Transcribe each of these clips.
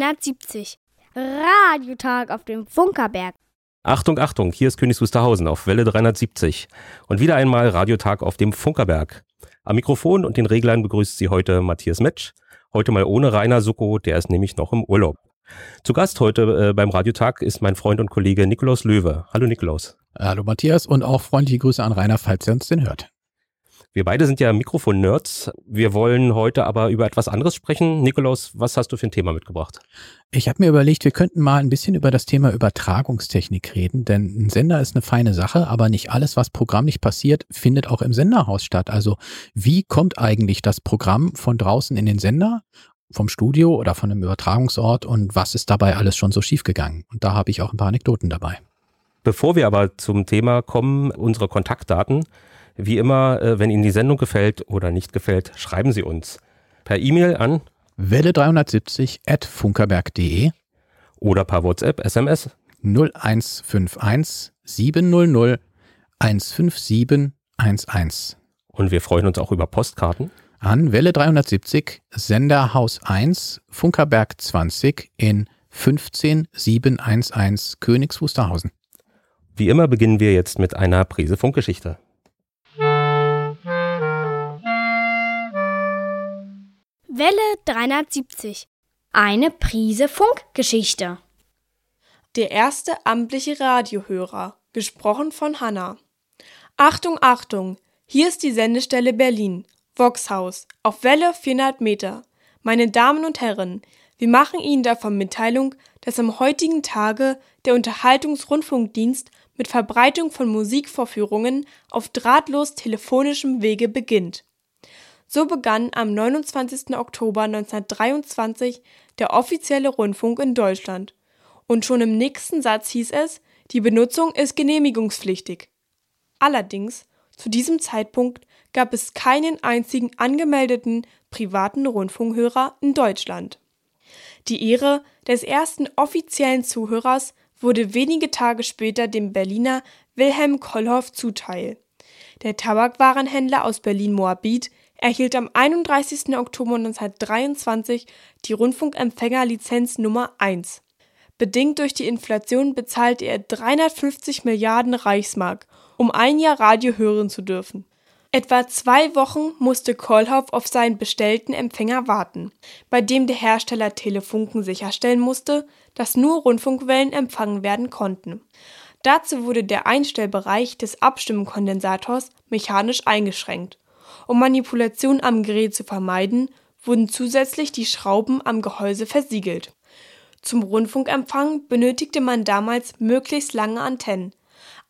Welle 370. Radiotag auf dem Funkerberg. Achtung, Achtung, hier ist Königs Wusterhausen auf Welle 370 und wieder einmal Radiotag auf dem Funkerberg. Am Mikrofon und den Reglern begrüßt Sie heute Matthias Metsch, heute mal ohne Rainer Sucko, der ist nämlich noch im Urlaub. Zu Gast heute äh, beim Radiotag ist mein Freund und Kollege Nikolaus Löwe. Hallo Nikolaus. Hallo Matthias und auch freundliche Grüße an Rainer, falls er uns denn hört. Wir beide sind ja Mikrofon-Nerds. Wir wollen heute aber über etwas anderes sprechen. Nikolaus, was hast du für ein Thema mitgebracht? Ich habe mir überlegt, wir könnten mal ein bisschen über das Thema Übertragungstechnik reden, denn ein Sender ist eine feine Sache, aber nicht alles, was programmlich passiert, findet auch im Senderhaus statt. Also wie kommt eigentlich das Programm von draußen in den Sender vom Studio oder von einem Übertragungsort und was ist dabei alles schon so schiefgegangen? Und da habe ich auch ein paar Anekdoten dabei. Bevor wir aber zum Thema kommen, unsere Kontaktdaten. Wie immer, äh, wenn Ihnen die Sendung gefällt oder nicht gefällt, schreiben Sie uns per E-Mail an Welle 370 at funkerberg.de oder per WhatsApp, SMS 0151 700 157 11. Und wir freuen uns auch über Postkarten. An Welle 370, Senderhaus 1, Funkerberg 20 in 15711 Königs Wusterhausen. Wie immer beginnen wir jetzt mit einer Prise Funkgeschichte. Welle 370. Eine Prise Funkgeschichte. Der erste amtliche Radiohörer, gesprochen von Hanna. Achtung, Achtung, hier ist die Sendestelle Berlin, Voxhaus, auf Welle 400 Meter. Meine Damen und Herren, wir machen Ihnen davon Mitteilung, dass am heutigen Tage der Unterhaltungsrundfunkdienst mit Verbreitung von Musikvorführungen auf drahtlos telefonischem Wege beginnt. So begann am 29. Oktober 1923 der offizielle Rundfunk in Deutschland. Und schon im nächsten Satz hieß es, die Benutzung ist genehmigungspflichtig. Allerdings, zu diesem Zeitpunkt gab es keinen einzigen angemeldeten privaten Rundfunkhörer in Deutschland. Die Ehre des ersten offiziellen Zuhörers wurde wenige Tage später dem Berliner Wilhelm Kollhoff zuteil. Der Tabakwarenhändler aus Berlin-Moabit erhielt am 31. Oktober 1923 die Rundfunkempfängerlizenz Nummer 1. Bedingt durch die Inflation bezahlte er 350 Milliarden Reichsmark, um ein Jahr Radio hören zu dürfen. Etwa zwei Wochen musste Kohlhoff auf seinen bestellten Empfänger warten, bei dem der Hersteller Telefunken sicherstellen musste, dass nur Rundfunkwellen empfangen werden konnten. Dazu wurde der Einstellbereich des Abstimmkondensators mechanisch eingeschränkt um Manipulation am Gerät zu vermeiden, wurden zusätzlich die Schrauben am Gehäuse versiegelt. Zum Rundfunkempfang benötigte man damals möglichst lange Antennen.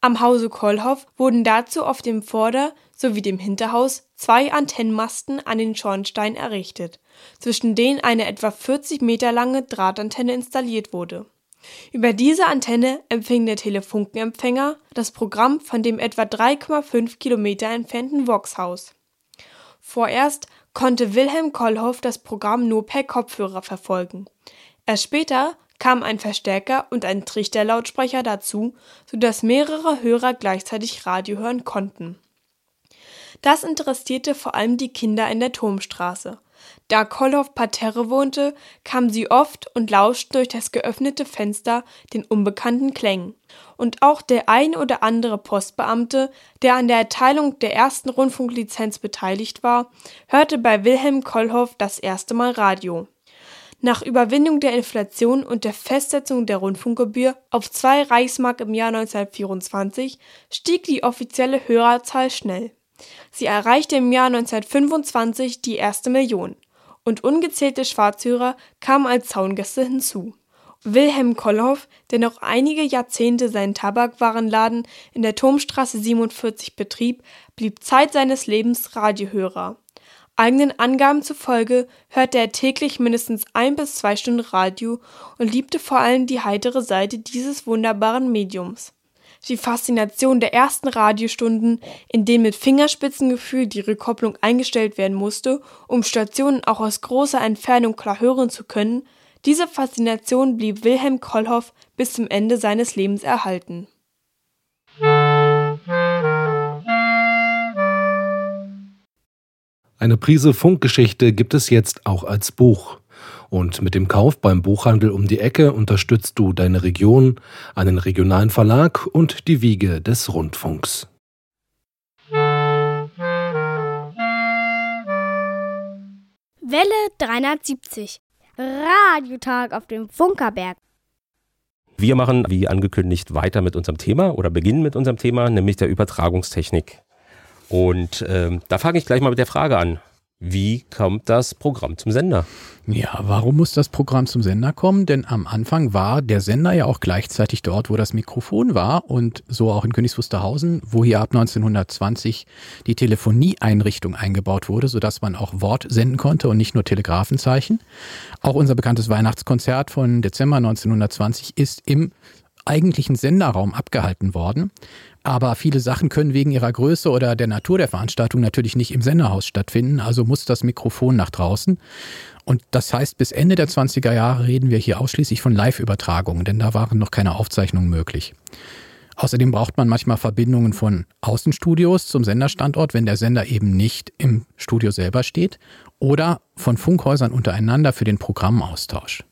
Am Hause Kollhoff wurden dazu auf dem Vorder- sowie dem Hinterhaus zwei Antennenmasten an den Schornstein errichtet, zwischen denen eine etwa 40 Meter lange Drahtantenne installiert wurde. Über diese Antenne empfing der Telefunkenempfänger das Programm von dem etwa 3,5 Kilometer entfernten Voxhaus. Vorerst konnte Wilhelm Kollhoff das Programm nur per Kopfhörer verfolgen. Erst später kamen ein Verstärker und ein Trichterlautsprecher dazu, sodass mehrere Hörer gleichzeitig Radio hören konnten. Das interessierte vor allem die Kinder in der Turmstraße. Da Kolloff parterre wohnte, kamen sie oft und lauschten durch das geöffnete Fenster den unbekannten Klängen. Und auch der ein oder andere Postbeamte, der an der Erteilung der ersten Rundfunklizenz beteiligt war, hörte bei Wilhelm Kollhoff das erste Mal Radio. Nach Überwindung der Inflation und der Festsetzung der Rundfunkgebühr auf zwei Reichsmark im Jahr 1924 stieg die offizielle Hörerzahl schnell. Sie erreichte im Jahr 1925 die erste Million und ungezählte Schwarzhörer kamen als Zaungäste hinzu. Wilhelm Kollhoff, der noch einige Jahrzehnte seinen Tabakwarenladen in der Turmstraße 47 betrieb, blieb Zeit seines Lebens Radiohörer. Eigenen Angaben zufolge hörte er täglich mindestens ein bis zwei Stunden Radio und liebte vor allem die heitere Seite dieses wunderbaren Mediums die Faszination der ersten Radiostunden, in denen mit Fingerspitzengefühl die Rückkopplung eingestellt werden musste, um Stationen auch aus großer Entfernung klar hören zu können, diese Faszination blieb Wilhelm Kollhoff bis zum Ende seines Lebens erhalten. Eine Prise Funkgeschichte gibt es jetzt auch als Buch. Und mit dem Kauf beim Buchhandel um die Ecke unterstützt du deine Region, einen regionalen Verlag und die Wiege des Rundfunks. Welle 370. Radiotag auf dem Funkerberg. Wir machen, wie angekündigt, weiter mit unserem Thema oder beginnen mit unserem Thema, nämlich der Übertragungstechnik. Und ähm, da fange ich gleich mal mit der Frage an. Wie kommt das Programm zum Sender? Ja, warum muss das Programm zum Sender kommen? Denn am Anfang war der Sender ja auch gleichzeitig dort, wo das Mikrofon war und so auch in Königs Wusterhausen, wo hier ab 1920 die Telefonieeinrichtung eingebaut wurde, sodass man auch Wort senden konnte und nicht nur Telegrafenzeichen. Auch unser bekanntes Weihnachtskonzert von Dezember 1920 ist im eigentlichen Senderraum abgehalten worden. Aber viele Sachen können wegen ihrer Größe oder der Natur der Veranstaltung natürlich nicht im Senderhaus stattfinden, also muss das Mikrofon nach draußen. Und das heißt, bis Ende der 20er Jahre reden wir hier ausschließlich von Live-Übertragungen, denn da waren noch keine Aufzeichnungen möglich. Außerdem braucht man manchmal Verbindungen von Außenstudios zum Senderstandort, wenn der Sender eben nicht im Studio selber steht, oder von Funkhäusern untereinander für den Programmaustausch.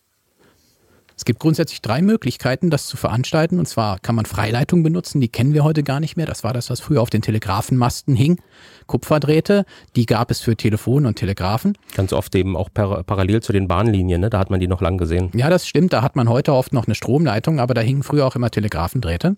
Es gibt grundsätzlich drei Möglichkeiten, das zu veranstalten. Und zwar kann man Freileitung benutzen, die kennen wir heute gar nicht mehr. Das war das, was früher auf den Telegrafenmasten hing. Kupferdrähte, die gab es für Telefon und Telegrafen. Ganz oft eben auch par parallel zu den Bahnlinien, ne? da hat man die noch lang gesehen. Ja, das stimmt. Da hat man heute oft noch eine Stromleitung, aber da hingen früher auch immer Telegrafendrähte.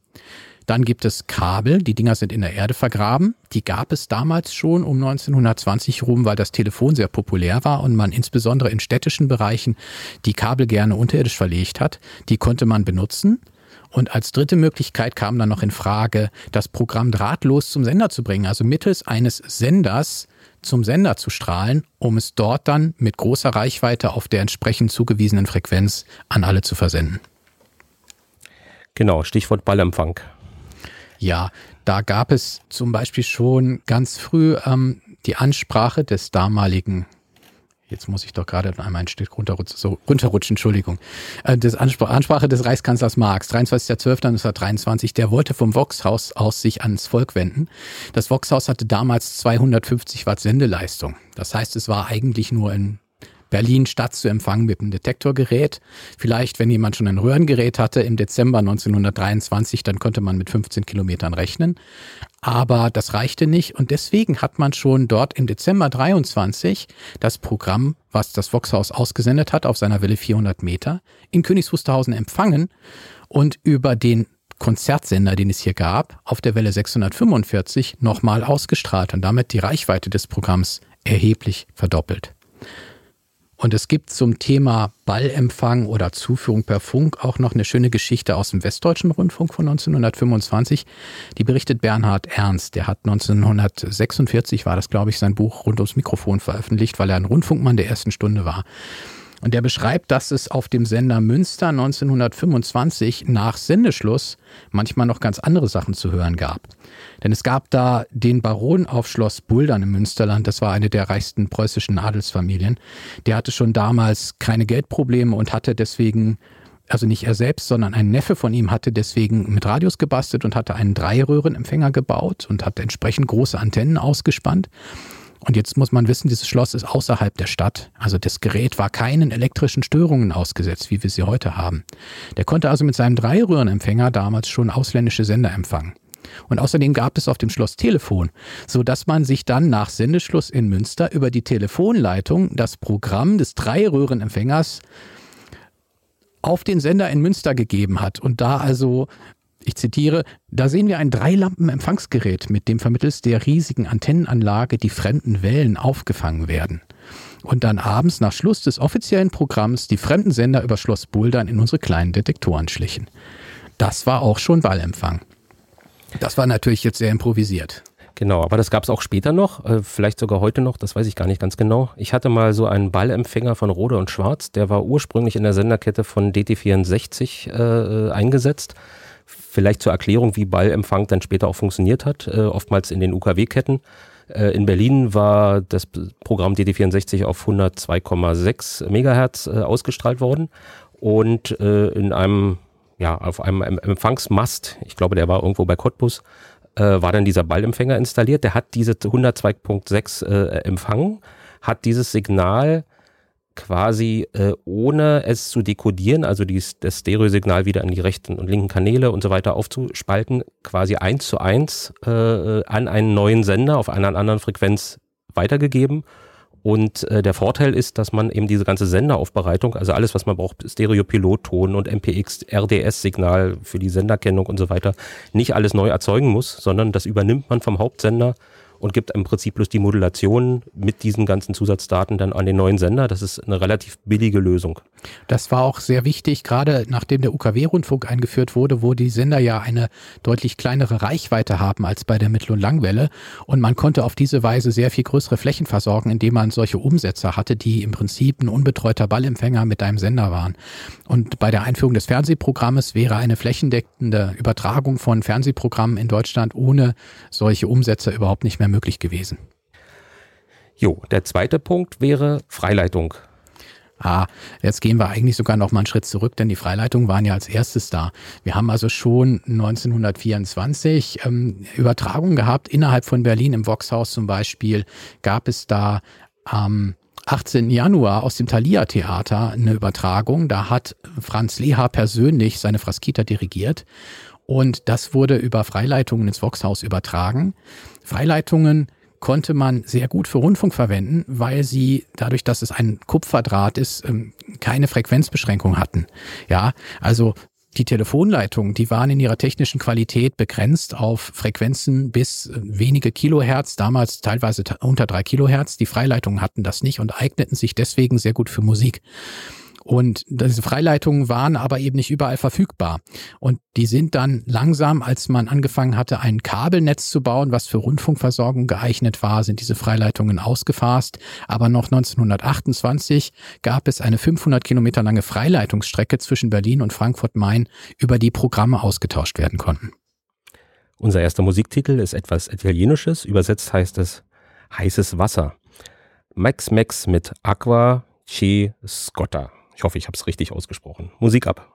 Dann gibt es Kabel, die Dinger sind in der Erde vergraben. Die gab es damals schon um 1920 rum, weil das Telefon sehr populär war und man insbesondere in städtischen Bereichen die Kabel gerne unterirdisch verlegt hat. Die konnte man benutzen. Und als dritte Möglichkeit kam dann noch in Frage, das Programm drahtlos zum Sender zu bringen, also mittels eines Senders zum Sender zu strahlen, um es dort dann mit großer Reichweite auf der entsprechend zugewiesenen Frequenz an alle zu versenden. Genau, Stichwort Ballempfang. Ja, da gab es zum Beispiel schon ganz früh ähm, die Ansprache des damaligen Jetzt muss ich doch gerade einmal ein Stück runterrutschen, so, runterrutschen Entschuldigung. Äh, das Ansprache, Ansprache des Reichskanzlers Marx, 23.12.1923, der wollte vom Voxhaus aus sich ans Volk wenden. Das Voxhaus hatte damals 250 Watt Sendeleistung. Das heißt, es war eigentlich nur ein Berlin Stadt zu empfangen mit einem Detektorgerät. Vielleicht, wenn jemand schon ein Röhrengerät hatte im Dezember 1923, dann konnte man mit 15 Kilometern rechnen. Aber das reichte nicht und deswegen hat man schon dort im Dezember 23 das Programm, was das Voxhaus ausgesendet hat auf seiner Welle 400 Meter, in Königs Wusterhausen empfangen und über den Konzertsender, den es hier gab, auf der Welle 645 nochmal ausgestrahlt und damit die Reichweite des Programms erheblich verdoppelt. Und es gibt zum Thema Ballempfang oder Zuführung per Funk auch noch eine schöne Geschichte aus dem Westdeutschen Rundfunk von 1925. Die berichtet Bernhard Ernst. Der hat 1946, war das glaube ich, sein Buch rund ums Mikrofon veröffentlicht, weil er ein Rundfunkmann der ersten Stunde war. Und der beschreibt, dass es auf dem Sender Münster 1925 nach Sendeschluss manchmal noch ganz andere Sachen zu hören gab. Denn es gab da den Baron auf Schloss Buldern im Münsterland, das war eine der reichsten preußischen Adelsfamilien. Der hatte schon damals keine Geldprobleme und hatte deswegen also nicht er selbst, sondern ein Neffe von ihm hatte deswegen mit Radios gebastelt und hatte einen Dreiröhrenempfänger gebaut und hat entsprechend große Antennen ausgespannt. Und jetzt muss man wissen, dieses Schloss ist außerhalb der Stadt. Also das Gerät war keinen elektrischen Störungen ausgesetzt, wie wir sie heute haben. Der konnte also mit seinem Dreiröhrenempfänger damals schon ausländische Sender empfangen. Und außerdem gab es auf dem Schloss Telefon, so dass man sich dann nach Sendeschluss in Münster über die Telefonleitung das Programm des Dreiröhrenempfängers auf den Sender in Münster gegeben hat und da also ich zitiere, da sehen wir ein Dreilampen-Empfangsgerät, mit dem vermittels der riesigen Antennenanlage die fremden Wellen aufgefangen werden. Und dann abends nach Schluss des offiziellen Programms die fremden Sender über Schloss Buldern in unsere kleinen Detektoren schlichen. Das war auch schon Wallempfang. Das war natürlich jetzt sehr improvisiert. Genau, aber das gab es auch später noch, äh, vielleicht sogar heute noch, das weiß ich gar nicht ganz genau. Ich hatte mal so einen Ballempfänger von Rode und Schwarz, der war ursprünglich in der Senderkette von DT64 äh, eingesetzt. Vielleicht zur Erklärung, wie Ballempfang dann später auch funktioniert hat, äh, oftmals in den UKW-Ketten. Äh, in Berlin war das Programm DT64 auf 102,6 Megahertz äh, ausgestrahlt worden und äh, in einem, ja, auf einem Empfangsmast, ich glaube, der war irgendwo bei Cottbus, äh, war dann dieser Ballempfänger installiert. Der hat diese 102.6 äh, empfangen, hat dieses Signal quasi äh, ohne es zu dekodieren, also dies, das Stereosignal wieder in die rechten und linken Kanäle und so weiter aufzuspalten, quasi eins zu eins äh, an einen neuen Sender auf einer anderen Frequenz weitergegeben. Und äh, der Vorteil ist, dass man eben diese ganze Senderaufbereitung, also alles, was man braucht, Stereo-Pilotton und MPX, RDS-Signal für die Senderkennung und so weiter, nicht alles neu erzeugen muss, sondern das übernimmt man vom Hauptsender und gibt im Prinzip bloß die Modulation mit diesen ganzen Zusatzdaten dann an den neuen Sender. Das ist eine relativ billige Lösung. Das war auch sehr wichtig, gerade nachdem der UKW-Rundfunk eingeführt wurde, wo die Sender ja eine deutlich kleinere Reichweite haben als bei der Mittel- und Langwelle. Und man konnte auf diese Weise sehr viel größere Flächen versorgen, indem man solche Umsetzer hatte, die im Prinzip ein unbetreuter Ballempfänger mit einem Sender waren. Und bei der Einführung des Fernsehprogrammes wäre eine flächendeckende Übertragung von Fernsehprogrammen in Deutschland ohne solche Umsetzer überhaupt nicht mehr möglich gewesen. Jo, der zweite Punkt wäre Freileitung. Ah, jetzt gehen wir eigentlich sogar noch mal einen Schritt zurück, denn die Freileitungen waren ja als erstes da. Wir haben also schon 1924 ähm, Übertragungen gehabt. Innerhalb von Berlin im Voxhaus zum Beispiel gab es da am 18. Januar aus dem Thalia Theater eine Übertragung. Da hat Franz Leha persönlich seine Fraskita dirigiert. Und das wurde über Freileitungen ins Voxhaus übertragen. Freileitungen konnte man sehr gut für Rundfunk verwenden, weil sie dadurch, dass es ein Kupferdraht ist, ähm, keine Frequenzbeschränkung hatten. Ja, also die Telefonleitungen, die waren in ihrer technischen Qualität begrenzt auf Frequenzen bis äh, wenige Kilohertz, damals teilweise unter drei Kilohertz. Die Freileitungen hatten das nicht und eigneten sich deswegen sehr gut für Musik. Und diese Freileitungen waren aber eben nicht überall verfügbar. Und die sind dann langsam, als man angefangen hatte, ein Kabelnetz zu bauen, was für Rundfunkversorgung geeignet war, sind diese Freileitungen ausgefasst. Aber noch 1928 gab es eine 500 Kilometer lange Freileitungsstrecke zwischen Berlin und Frankfurt-Main, über die Programme ausgetauscht werden konnten. Unser erster Musiktitel ist etwas Italienisches. Übersetzt heißt es heißes Wasser. Max Max mit Aqua Che Scotta. Ich hoffe, ich habe es richtig ausgesprochen. Musik ab.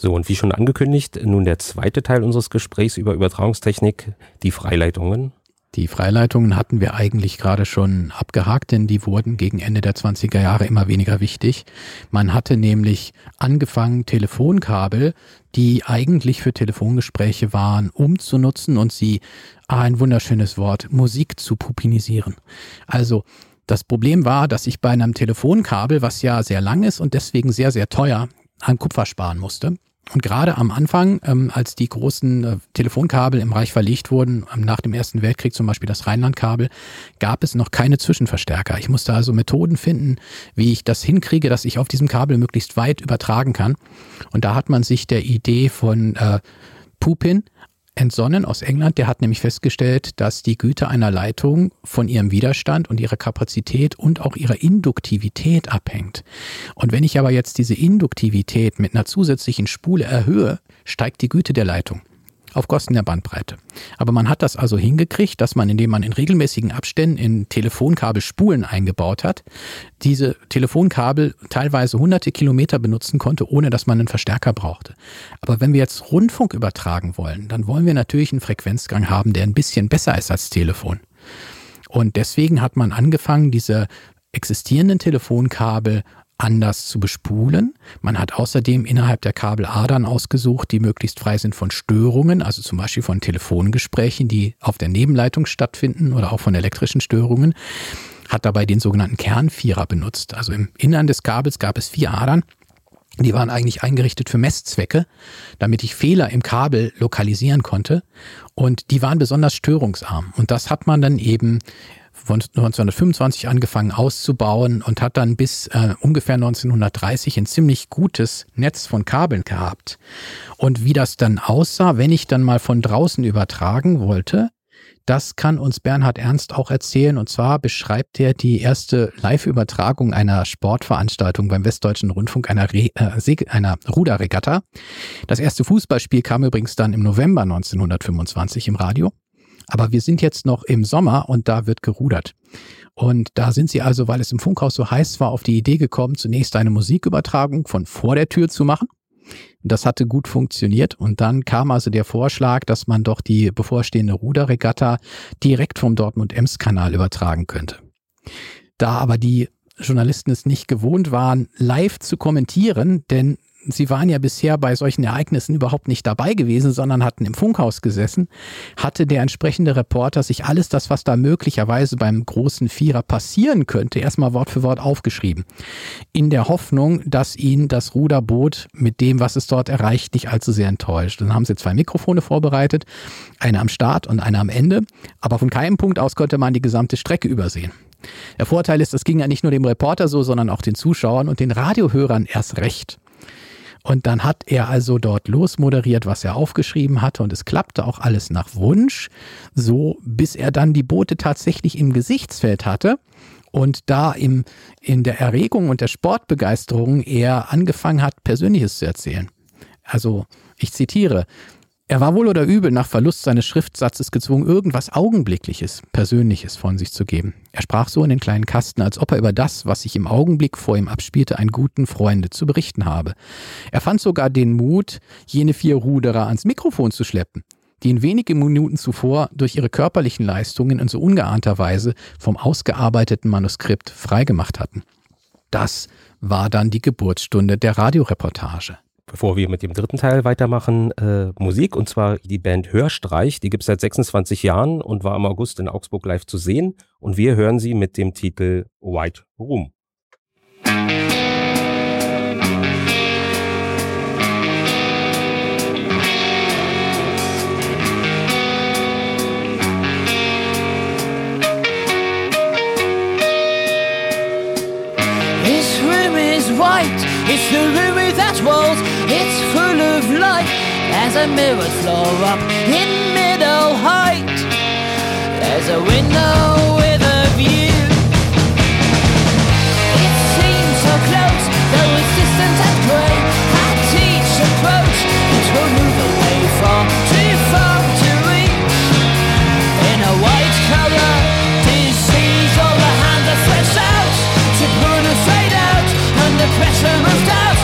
So, und wie schon angekündigt, nun der zweite Teil unseres Gesprächs über Übertragungstechnik, die Freileitungen. Die Freileitungen hatten wir eigentlich gerade schon abgehakt, denn die wurden gegen Ende der 20er Jahre immer weniger wichtig. Man hatte nämlich angefangen, Telefonkabel, die eigentlich für Telefongespräche waren, umzunutzen und sie, ah, ein wunderschönes Wort, Musik zu pupinisieren. Also das Problem war, dass ich bei einem Telefonkabel, was ja sehr lang ist und deswegen sehr, sehr teuer, an Kupfer sparen musste. Und gerade am Anfang, ähm, als die großen äh, Telefonkabel im Reich verlegt wurden, ähm, nach dem Ersten Weltkrieg zum Beispiel das Rheinlandkabel, gab es noch keine Zwischenverstärker. Ich musste also Methoden finden, wie ich das hinkriege, dass ich auf diesem Kabel möglichst weit übertragen kann. Und da hat man sich der Idee von äh, Pupin entsonnen aus England. Der hat nämlich festgestellt, dass die Güte einer Leitung von ihrem Widerstand und ihrer Kapazität und auch ihrer Induktivität abhängt. Und wenn ich aber jetzt diese Induktivität mit einer zusätzlichen Spule erhöhe, steigt die Güte der Leitung auf Kosten der Bandbreite. Aber man hat das also hingekriegt, dass man, indem man in regelmäßigen Abständen in Telefonkabel Spulen eingebaut hat, diese Telefonkabel teilweise hunderte Kilometer benutzen konnte, ohne dass man einen Verstärker brauchte. Aber wenn wir jetzt Rundfunk übertragen wollen, dann wollen wir natürlich einen Frequenzgang haben, der ein bisschen besser ist als Telefon. Und deswegen hat man angefangen, diese existierenden Telefonkabel anders zu bespulen. Man hat außerdem innerhalb der Kabeladern ausgesucht, die möglichst frei sind von Störungen, also zum Beispiel von Telefongesprächen, die auf der Nebenleitung stattfinden oder auch von elektrischen Störungen. Hat dabei den sogenannten Kernvierer benutzt. Also im Innern des Kabels gab es vier Adern. Die waren eigentlich eingerichtet für Messzwecke, damit ich Fehler im Kabel lokalisieren konnte. Und die waren besonders störungsarm. Und das hat man dann eben 1925 angefangen auszubauen und hat dann bis äh, ungefähr 1930 ein ziemlich gutes Netz von Kabeln gehabt. Und wie das dann aussah, wenn ich dann mal von draußen übertragen wollte, das kann uns Bernhard Ernst auch erzählen. Und zwar beschreibt er die erste Live-Übertragung einer Sportveranstaltung beim Westdeutschen Rundfunk, einer, Re äh, einer Ruderregatta. Das erste Fußballspiel kam übrigens dann im November 1925 im Radio. Aber wir sind jetzt noch im Sommer und da wird gerudert. Und da sind sie also, weil es im Funkhaus so heiß war, auf die Idee gekommen, zunächst eine Musikübertragung von vor der Tür zu machen. Das hatte gut funktioniert und dann kam also der Vorschlag, dass man doch die bevorstehende Ruderregatta direkt vom Dortmund-Ems-Kanal übertragen könnte. Da aber die Journalisten es nicht gewohnt waren, live zu kommentieren, denn Sie waren ja bisher bei solchen Ereignissen überhaupt nicht dabei gewesen, sondern hatten im Funkhaus gesessen, hatte der entsprechende Reporter sich alles das, was da möglicherweise beim großen Vierer passieren könnte, erstmal Wort für Wort aufgeschrieben. In der Hoffnung, dass ihn das Ruderboot mit dem, was es dort erreicht, nicht allzu sehr enttäuscht. Dann haben sie zwei Mikrofone vorbereitet, eine am Start und eine am Ende, aber von keinem Punkt aus konnte man die gesamte Strecke übersehen. Der Vorteil ist, das ging ja nicht nur dem Reporter so, sondern auch den Zuschauern und den Radiohörern erst recht. Und dann hat er also dort losmoderiert, was er aufgeschrieben hatte und es klappte auch alles nach Wunsch, so bis er dann die Boote tatsächlich im Gesichtsfeld hatte und da im, in der Erregung und der Sportbegeisterung er angefangen hat, Persönliches zu erzählen. Also ich zitiere, er war wohl oder übel nach Verlust seines Schriftsatzes gezwungen, irgendwas Augenblickliches, Persönliches von sich zu geben. Er sprach so in den kleinen Kasten, als ob er über das, was sich im Augenblick vor ihm abspielte, einen guten Freunde zu berichten habe. Er fand sogar den Mut, jene vier Ruderer ans Mikrofon zu schleppen, die ihn wenige Minuten zuvor durch ihre körperlichen Leistungen in so ungeahnter Weise vom ausgearbeiteten Manuskript freigemacht hatten. Das war dann die Geburtsstunde der Radioreportage bevor wir mit dem dritten Teil weitermachen, äh, Musik und zwar die Band Hörstreich. Die gibt es seit 26 Jahren und war im August in Augsburg live zu sehen. Und wir hören sie mit dem Titel White Room. room is white. It's the room without walls. It's full of light. There's a mirrored floor up in middle height. There's a window with a view. It seems so close, though it's distant and grey. At each approach, expression of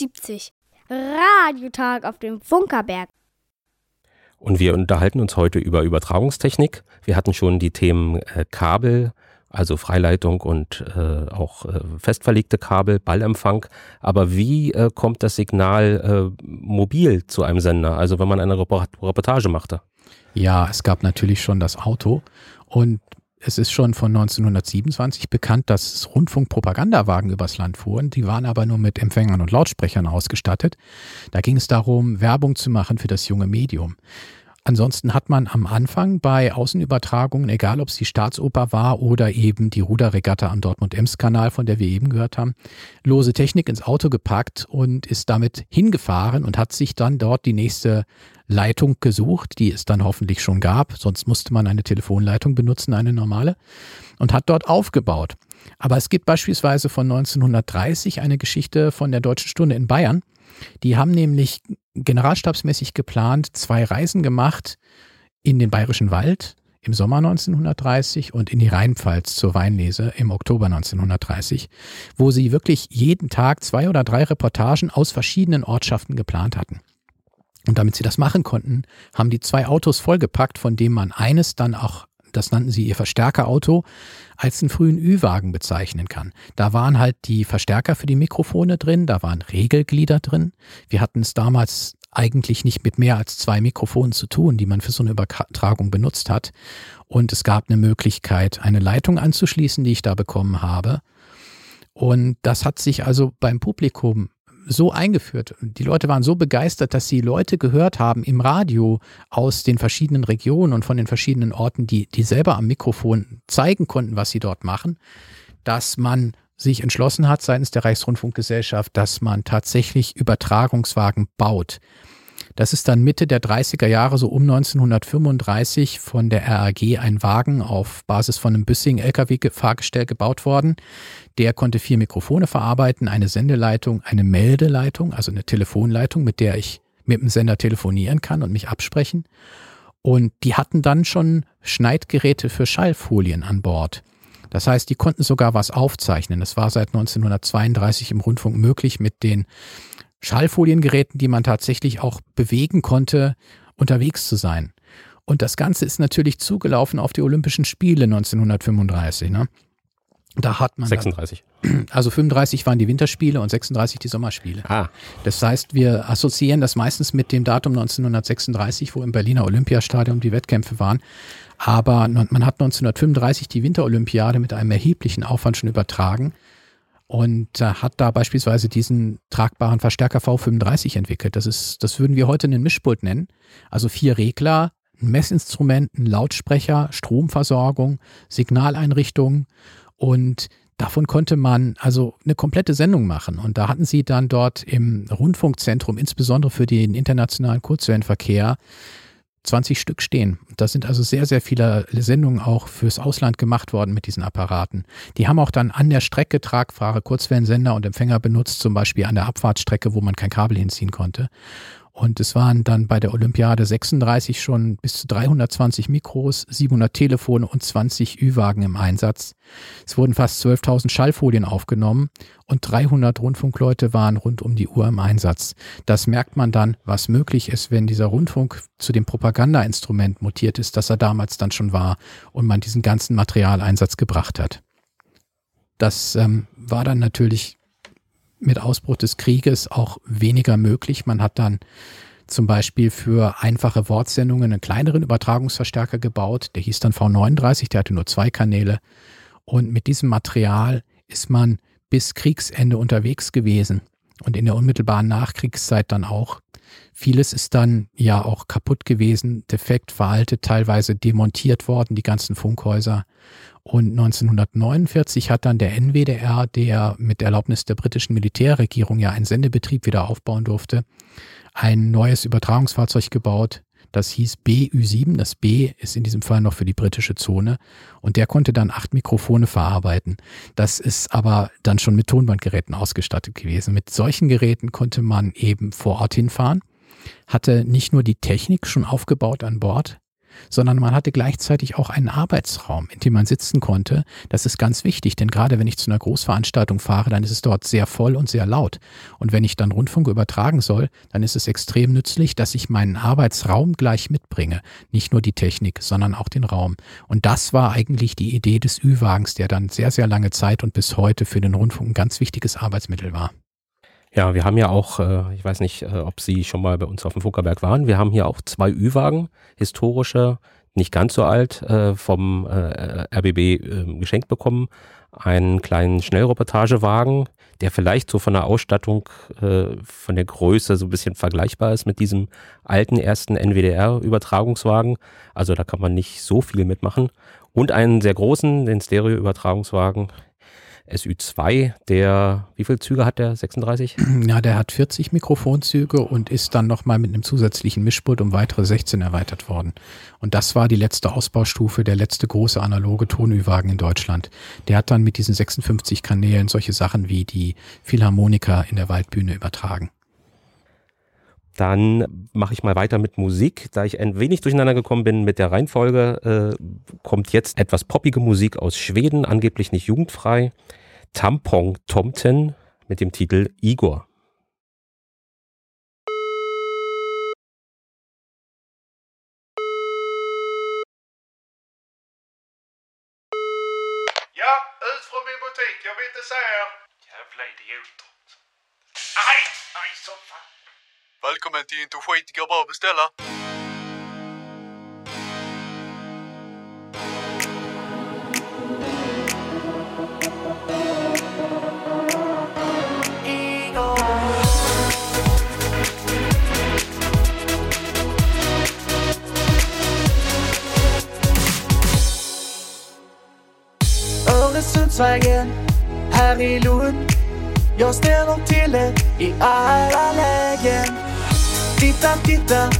170. Radiotag auf dem Funkerberg. Und wir unterhalten uns heute über Übertragungstechnik. Wir hatten schon die Themen äh, Kabel, also Freileitung und äh, auch äh, festverlegte Kabel, Ballempfang. Aber wie äh, kommt das Signal äh, mobil zu einem Sender? Also wenn man eine Reportage machte? Ja, es gab natürlich schon das Auto und es ist schon von 1927 bekannt, dass Rundfunkpropagandawagen übers Land fuhren. Die waren aber nur mit Empfängern und Lautsprechern ausgestattet. Da ging es darum, Werbung zu machen für das junge Medium. Ansonsten hat man am Anfang bei Außenübertragungen, egal ob es die Staatsoper war oder eben die Ruderregatta am Dortmund-Ems-Kanal, von der wir eben gehört haben, lose Technik ins Auto gepackt und ist damit hingefahren und hat sich dann dort die nächste Leitung gesucht, die es dann hoffentlich schon gab. Sonst musste man eine Telefonleitung benutzen, eine normale, und hat dort aufgebaut. Aber es gibt beispielsweise von 1930 eine Geschichte von der Deutschen Stunde in Bayern. Die haben nämlich generalstabsmäßig geplant, zwei Reisen gemacht in den Bayerischen Wald im Sommer 1930 und in die Rheinpfalz zur Weinlese im Oktober 1930, wo sie wirklich jeden Tag zwei oder drei Reportagen aus verschiedenen Ortschaften geplant hatten. Und damit sie das machen konnten, haben die zwei Autos vollgepackt, von dem man eines dann auch, das nannten sie ihr Verstärkerauto, als einen frühen Ü-Wagen bezeichnen kann. Da waren halt die Verstärker für die Mikrofone drin, da waren Regelglieder drin. Wir hatten es damals eigentlich nicht mit mehr als zwei Mikrofonen zu tun, die man für so eine Übertragung benutzt hat. Und es gab eine Möglichkeit, eine Leitung anzuschließen, die ich da bekommen habe. Und das hat sich also beim Publikum so eingeführt. Die Leute waren so begeistert, dass sie Leute gehört haben im Radio aus den verschiedenen Regionen und von den verschiedenen Orten, die, die selber am Mikrofon zeigen konnten, was sie dort machen, dass man sich entschlossen hat seitens der Reichsrundfunkgesellschaft, dass man tatsächlich Übertragungswagen baut. Das ist dann Mitte der 30er Jahre, so um 1935, von der RAG ein Wagen auf Basis von einem Büssing-LKW-Fahrgestell gebaut worden. Der konnte vier Mikrofone verarbeiten, eine Sendeleitung, eine Meldeleitung, also eine Telefonleitung, mit der ich mit dem Sender telefonieren kann und mich absprechen. Und die hatten dann schon Schneidgeräte für Schallfolien an Bord. Das heißt, die konnten sogar was aufzeichnen. Es war seit 1932 im Rundfunk möglich, mit den Schallfoliengeräten, die man tatsächlich auch bewegen konnte, unterwegs zu sein. Und das Ganze ist natürlich zugelaufen auf die Olympischen Spiele 1935. Ne? Da hat man. 36. Dann, also 35 waren die Winterspiele und 36 die Sommerspiele. Ah. Das heißt, wir assoziieren das meistens mit dem Datum 1936, wo im Berliner Olympiastadion die Wettkämpfe waren. Aber man hat 1935 die Winterolympiade mit einem erheblichen Aufwand schon übertragen und äh, hat da beispielsweise diesen tragbaren Verstärker V35 entwickelt. Das ist, das würden wir heute einen Mischpult nennen. Also vier Regler, ein Messinstrument, ein Lautsprecher, Stromversorgung, Signaleinrichtungen und davon konnte man also eine komplette Sendung machen. Und da hatten sie dann dort im Rundfunkzentrum, insbesondere für den internationalen Kurzwellenverkehr, 20 Stück stehen. Da sind also sehr, sehr viele Sendungen auch fürs Ausland gemacht worden mit diesen Apparaten. Die haben auch dann an der Strecke tragbare Kurzwellensender und Empfänger benutzt, zum Beispiel an der Abfahrtsstrecke, wo man kein Kabel hinziehen konnte. Und es waren dann bei der Olympiade 36 schon bis zu 320 Mikros, 700 Telefone und 20 Ü-Wagen im Einsatz. Es wurden fast 12.000 Schallfolien aufgenommen und 300 Rundfunkleute waren rund um die Uhr im Einsatz. Das merkt man dann, was möglich ist, wenn dieser Rundfunk zu dem Propagandainstrument mutiert ist, das er damals dann schon war und man diesen ganzen Materialeinsatz gebracht hat. Das ähm, war dann natürlich mit Ausbruch des Krieges auch weniger möglich. Man hat dann zum Beispiel für einfache Wortsendungen einen kleineren Übertragungsverstärker gebaut. Der hieß dann V39, der hatte nur zwei Kanäle. Und mit diesem Material ist man bis Kriegsende unterwegs gewesen und in der unmittelbaren Nachkriegszeit dann auch. Vieles ist dann ja auch kaputt gewesen, defekt, veraltet, teilweise demontiert worden, die ganzen Funkhäuser. Und 1949 hat dann der NWDR, der mit Erlaubnis der britischen Militärregierung ja einen Sendebetrieb wieder aufbauen durfte, ein neues Übertragungsfahrzeug gebaut. Das hieß BÜ7. Das B ist in diesem Fall noch für die britische Zone. Und der konnte dann acht Mikrofone verarbeiten. Das ist aber dann schon mit Tonbandgeräten ausgestattet gewesen. Mit solchen Geräten konnte man eben vor Ort hinfahren, hatte nicht nur die Technik schon aufgebaut an Bord, sondern man hatte gleichzeitig auch einen Arbeitsraum, in dem man sitzen konnte. Das ist ganz wichtig, denn gerade wenn ich zu einer Großveranstaltung fahre, dann ist es dort sehr voll und sehr laut. Und wenn ich dann Rundfunk übertragen soll, dann ist es extrem nützlich, dass ich meinen Arbeitsraum gleich mitbringe. Nicht nur die Technik, sondern auch den Raum. Und das war eigentlich die Idee des Ü-Wagens, der dann sehr, sehr lange Zeit und bis heute für den Rundfunk ein ganz wichtiges Arbeitsmittel war. Ja, wir haben ja auch, äh, ich weiß nicht, äh, ob Sie schon mal bei uns auf dem Funkerberg waren, wir haben hier auch zwei Ü-Wagen, historische, nicht ganz so alt, äh, vom RBB geschenkt bekommen. Einen kleinen Schnellreportagewagen, der vielleicht so von der Ausstattung, von der Größe so ein bisschen vergleichbar ist mit diesem alten ersten NWDR-Übertragungswagen. Also da kann man nicht so viel mitmachen. Und einen sehr großen, den Stereo-Übertragungswagen, SU2, der, wie viele Züge hat der? 36? Ja, der hat 40 Mikrofonzüge und ist dann nochmal mit einem zusätzlichen Mischpult um weitere 16 erweitert worden. Und das war die letzte Ausbaustufe, der letzte große analoge Tonüwagen in Deutschland. Der hat dann mit diesen 56 Kanälen solche Sachen wie die Philharmonika in der Waldbühne übertragen. Dann mache ich mal weiter mit Musik. Da ich ein wenig durcheinander gekommen bin mit der Reihenfolge, äh, kommt jetzt etwas poppige Musik aus Schweden, angeblich nicht jugendfrei. Tampong Tomten mit dem Titel Igor. Ja, ut från min butik. Jag vill inte se er. Jävla idioter. Nej, nej så fan. Välkommen till Inte skitiga bra beställa. Öresundsvägen här i Lund Jag ställer till det i alla lägen. Titta, titta,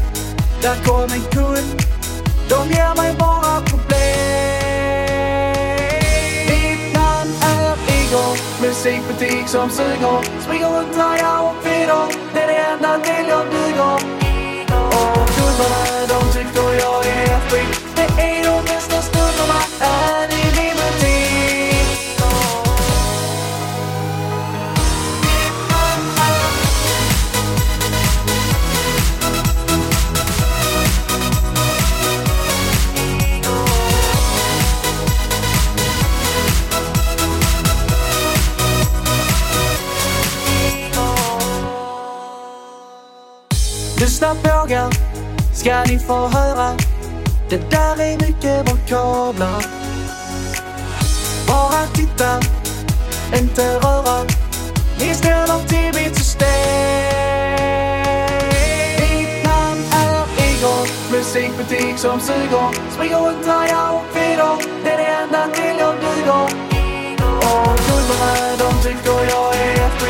där kom en kund. De ger mig bara problem. Mitt namn är Igor Musikbutik som suger. Springer runt här jag och feeder Det är det enda till jag duger. Och kunderna de tycker jag är skit. Det är de bästa stunderna ska ni få höra? Det där är mycket vokabler. Bara titta, inte röra. Ni ställer till mitt system. Mitt namn är Igor, musikbutik som suger. Springer runt här jag och feeder Det är det enda till jag duger. Och kunderna de tycker jag är ett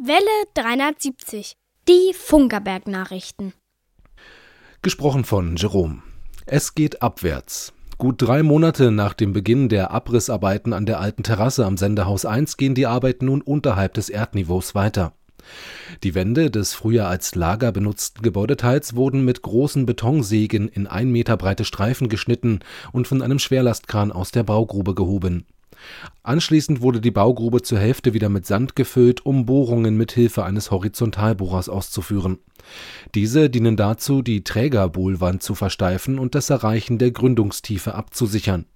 Welle 370. Die Funkerberg-Nachrichten. Gesprochen von Jerome. Es geht abwärts. Gut drei Monate nach dem Beginn der Abrissarbeiten an der alten Terrasse am Sendehaus 1 gehen die Arbeiten nun unterhalb des Erdniveaus weiter. Die Wände des früher als Lager benutzten Gebäudeteils wurden mit großen Betonsägen in ein Meter breite Streifen geschnitten und von einem Schwerlastkran aus der Baugrube gehoben. Anschließend wurde die Baugrube zur Hälfte wieder mit Sand gefüllt, um Bohrungen mit Hilfe eines Horizontalbohrers auszuführen. Diese dienen dazu, die Trägerbohlwand zu versteifen und das Erreichen der Gründungstiefe abzusichern.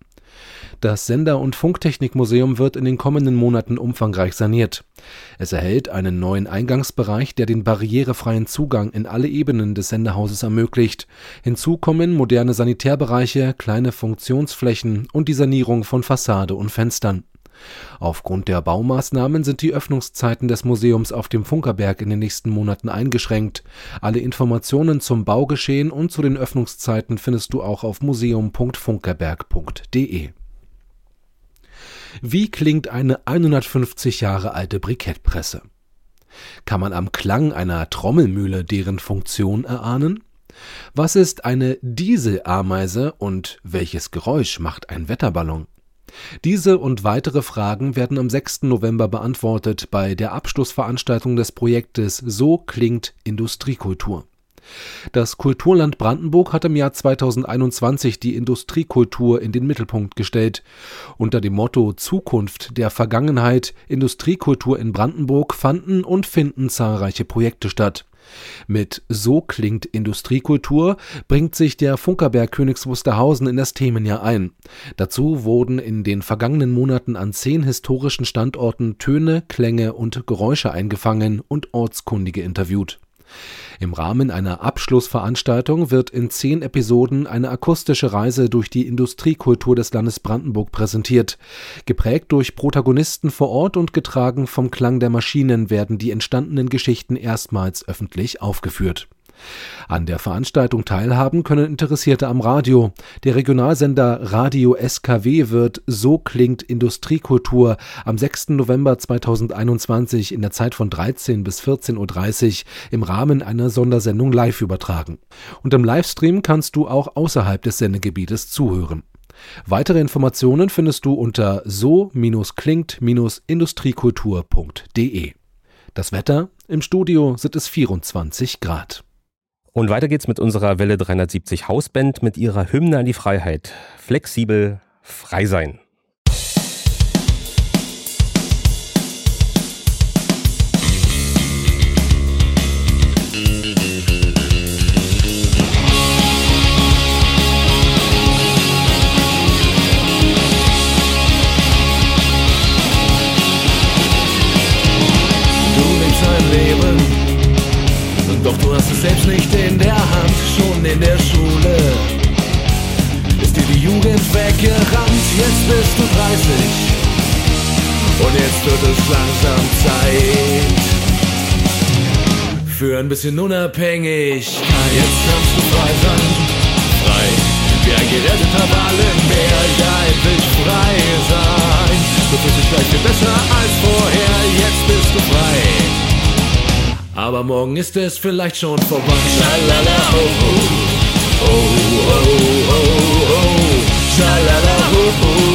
Das Sender- und Funktechnikmuseum wird in den kommenden Monaten umfangreich saniert. Es erhält einen neuen Eingangsbereich, der den barrierefreien Zugang in alle Ebenen des Sendehauses ermöglicht. Hinzu kommen moderne Sanitärbereiche, kleine Funktionsflächen und die Sanierung von Fassade und Fenstern. Aufgrund der Baumaßnahmen sind die Öffnungszeiten des Museums auf dem Funkerberg in den nächsten Monaten eingeschränkt. Alle Informationen zum Baugeschehen und zu den Öffnungszeiten findest du auch auf museum.funkerberg.de. Wie klingt eine 150 Jahre alte Brikettpresse? Kann man am Klang einer Trommelmühle deren Funktion erahnen? Was ist eine Dieselameise und welches Geräusch macht ein Wetterballon? Diese und weitere Fragen werden am 6. November beantwortet bei der Abschlussveranstaltung des Projektes So klingt Industriekultur. Das Kulturland Brandenburg hat im Jahr 2021 die Industriekultur in den Mittelpunkt gestellt. Unter dem Motto Zukunft der Vergangenheit Industriekultur in Brandenburg fanden und finden zahlreiche Projekte statt. Mit So klingt Industriekultur bringt sich der Funkerberg Königs Wusterhausen in das Themenjahr ein. Dazu wurden in den vergangenen Monaten an zehn historischen Standorten Töne, Klänge und Geräusche eingefangen und Ortskundige interviewt. Im Rahmen einer Abschlussveranstaltung wird in zehn Episoden eine akustische Reise durch die Industriekultur des Landes Brandenburg präsentiert. Geprägt durch Protagonisten vor Ort und getragen vom Klang der Maschinen werden die entstandenen Geschichten erstmals öffentlich aufgeführt. An der Veranstaltung teilhaben können Interessierte am Radio. Der Regionalsender Radio SKW wird So klingt Industriekultur am 6. November 2021 in der Zeit von 13 bis 14.30 Uhr im Rahmen einer Sondersendung live übertragen. Und im Livestream kannst du auch außerhalb des Sendegebietes zuhören. Weitere Informationen findest du unter so-klingt-industriekultur.de. Das Wetter im Studio sind es 24 Grad. Und weiter geht's mit unserer Welle 370 Hausband mit ihrer Hymne an die Freiheit. Flexibel, frei sein. Bisschen Unabhängigkeit. Jetzt kannst du frei sein, frei, wie ein geretteter Ball im Meer, ja endlich frei sein. Du fühlst dich gleich viel besser als vorher, jetzt bist du frei. Aber morgen ist es vielleicht schon vorbei. Schalala, oh, oh, oh, oh, oh, oh. Schalala, oh, oh,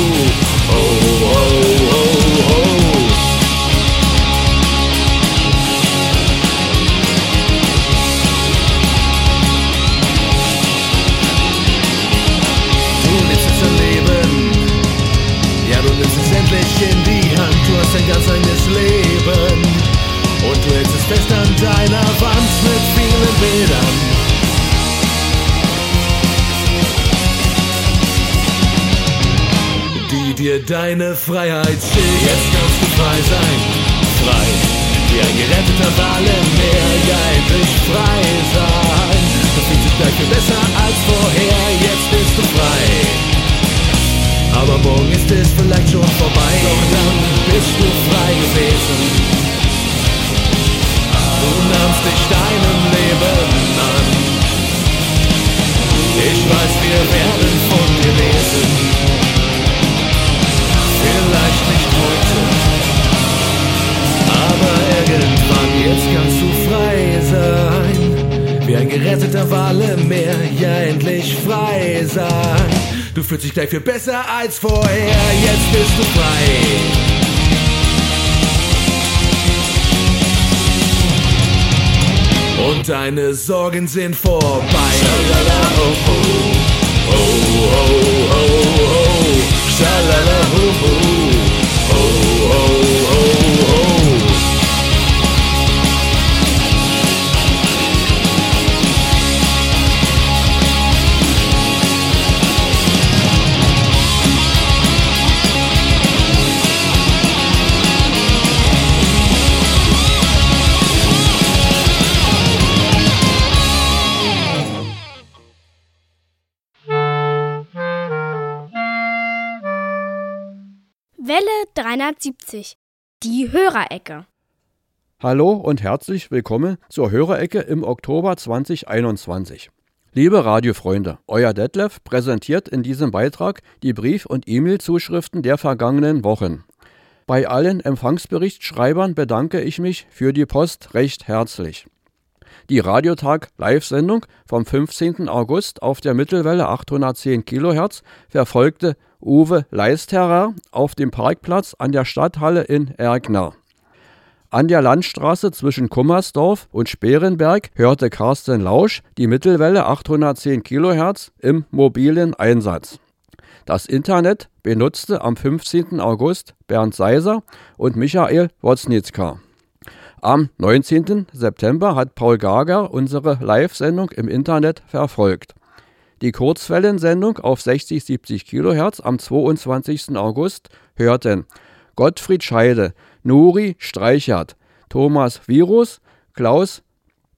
oh, oh, oh, oh. Hast ein ganz eigenes Leben. Und du hältst es fest an deiner Wand mit vielen Bildern. Die dir deine Freiheit schicken. Jetzt kannst du frei sein, frei. Wie ein geretteter Wal im Meer, ja endlich frei sein. Du fühlst dich gleich besser als vorher, jetzt bist du frei. Aber morgen ist es vielleicht schon vorbei, doch dann bist du frei gewesen. Du nahmst dich deinem Leben an. Ich weiß, wir werden von dir lesen. Vielleicht nicht heute, aber irgendwann, jetzt kannst du frei sein. Wie ein geretteter Wal im Meer, ja endlich frei sein. Du fühlst dich gleich viel besser als vorher, jetzt bist du frei. und deine Sorgen sind vorbei. Oh, oh, oh, oh, oh, oh, oh, oh, 370. Die Hörerecke. Hallo und herzlich willkommen zur Hörerecke im Oktober 2021. Liebe Radiofreunde, euer Detlef präsentiert in diesem Beitrag die Brief- und E-Mail-Zuschriften der vergangenen Wochen. Bei allen Empfangsberichtsschreibern bedanke ich mich für die Post recht herzlich. Die Radiotag Live-Sendung vom 15. August auf der Mittelwelle 810 kHz verfolgte Uwe Leisterer auf dem Parkplatz an der Stadthalle in Erkner. An der Landstraße zwischen Kummersdorf und Sperenberg hörte Carsten Lausch die Mittelwelle 810 kHz im mobilen Einsatz. Das Internet benutzte am 15. August Bernd Seiser und Michael Woznitzka. Am 19. September hat Paul Gager unsere Live-Sendung im Internet verfolgt. Die Kurzwellensendung auf 60-70 kHz am 22. August hörten Gottfried Scheide, Nuri Streichert, Thomas Virus, Klaus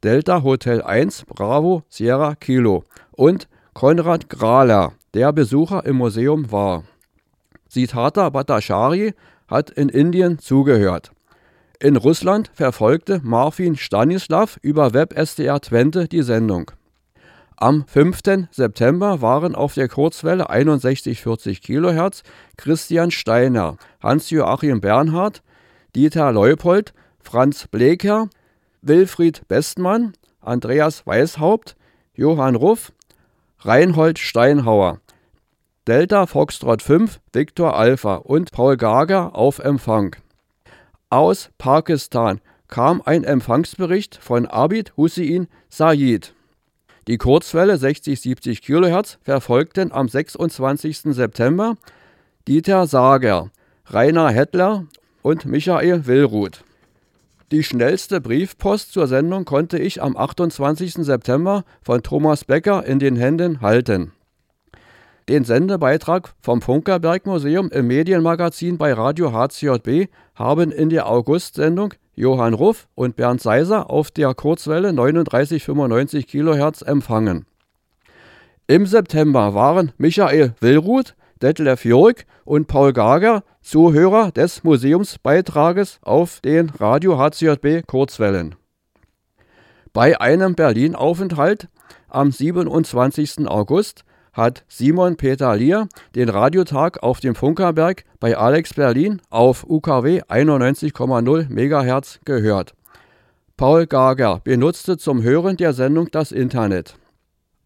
Delta Hotel 1 Bravo Sierra Kilo und Konrad Grahler, der Besucher im Museum war. Siddhartha Bhattacharya hat in Indien zugehört. In Russland verfolgte Marfin Stanislav über WebSDR Twente die Sendung. Am 5. September waren auf der Kurzwelle 6140 kHz Christian Steiner, Hans-Joachim Bernhard, Dieter Leupold, Franz Bleker, Wilfried Bestmann, Andreas Weishaupt, Johann Ruff, Reinhold Steinhauer, Delta Foxtrot 5, Victor Alpha und Paul Gager auf Empfang. Aus Pakistan kam ein Empfangsbericht von Abid Hussein Said. Die Kurzwelle 60-70 kHz verfolgten am 26. September Dieter Sager, Rainer Hettler und Michael Willruth. Die schnellste Briefpost zur Sendung konnte ich am 28. September von Thomas Becker in den Händen halten. Den Sendebeitrag vom Funkerberg Museum im Medienmagazin bei Radio HCJB haben in der August-Sendung Johann Ruff und Bernd Seiser auf der Kurzwelle 3995 kHz empfangen. Im September waren Michael Willruth, Detlef Jörg und Paul Gager Zuhörer des Museumsbeitrages auf den Radio HCJB Kurzwellen. Bei einem Berlin-Aufenthalt am 27. August hat Simon Peter Lier den Radiotag auf dem Funkerberg bei Alex Berlin auf UKW 91,0 MHz gehört. Paul Gager benutzte zum Hören der Sendung das Internet.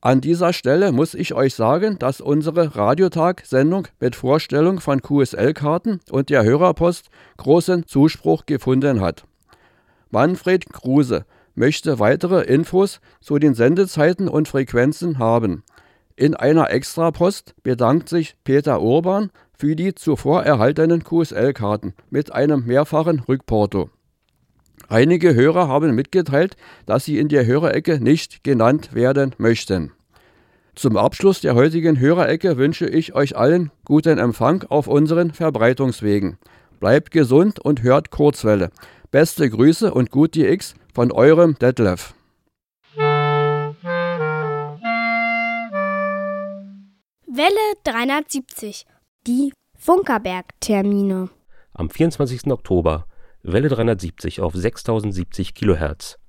An dieser Stelle muss ich euch sagen, dass unsere Radiotag-Sendung mit Vorstellung von QSL-Karten und der Hörerpost großen Zuspruch gefunden hat. Manfred Kruse möchte weitere Infos zu den Sendezeiten und Frequenzen haben. In einer Extrapost bedankt sich Peter Urban für die zuvor erhaltenen QSL-Karten mit einem mehrfachen Rückporto. Einige Hörer haben mitgeteilt, dass sie in der Hörerecke nicht genannt werden möchten. Zum Abschluss der heutigen Hörerecke wünsche ich euch allen guten Empfang auf unseren Verbreitungswegen. Bleibt gesund und hört Kurzwelle. Beste Grüße und gut die X von eurem Detlef. Welle 370. Die Funkerberg-Termine. Am 24. Oktober Welle 370 auf 6070 kHz.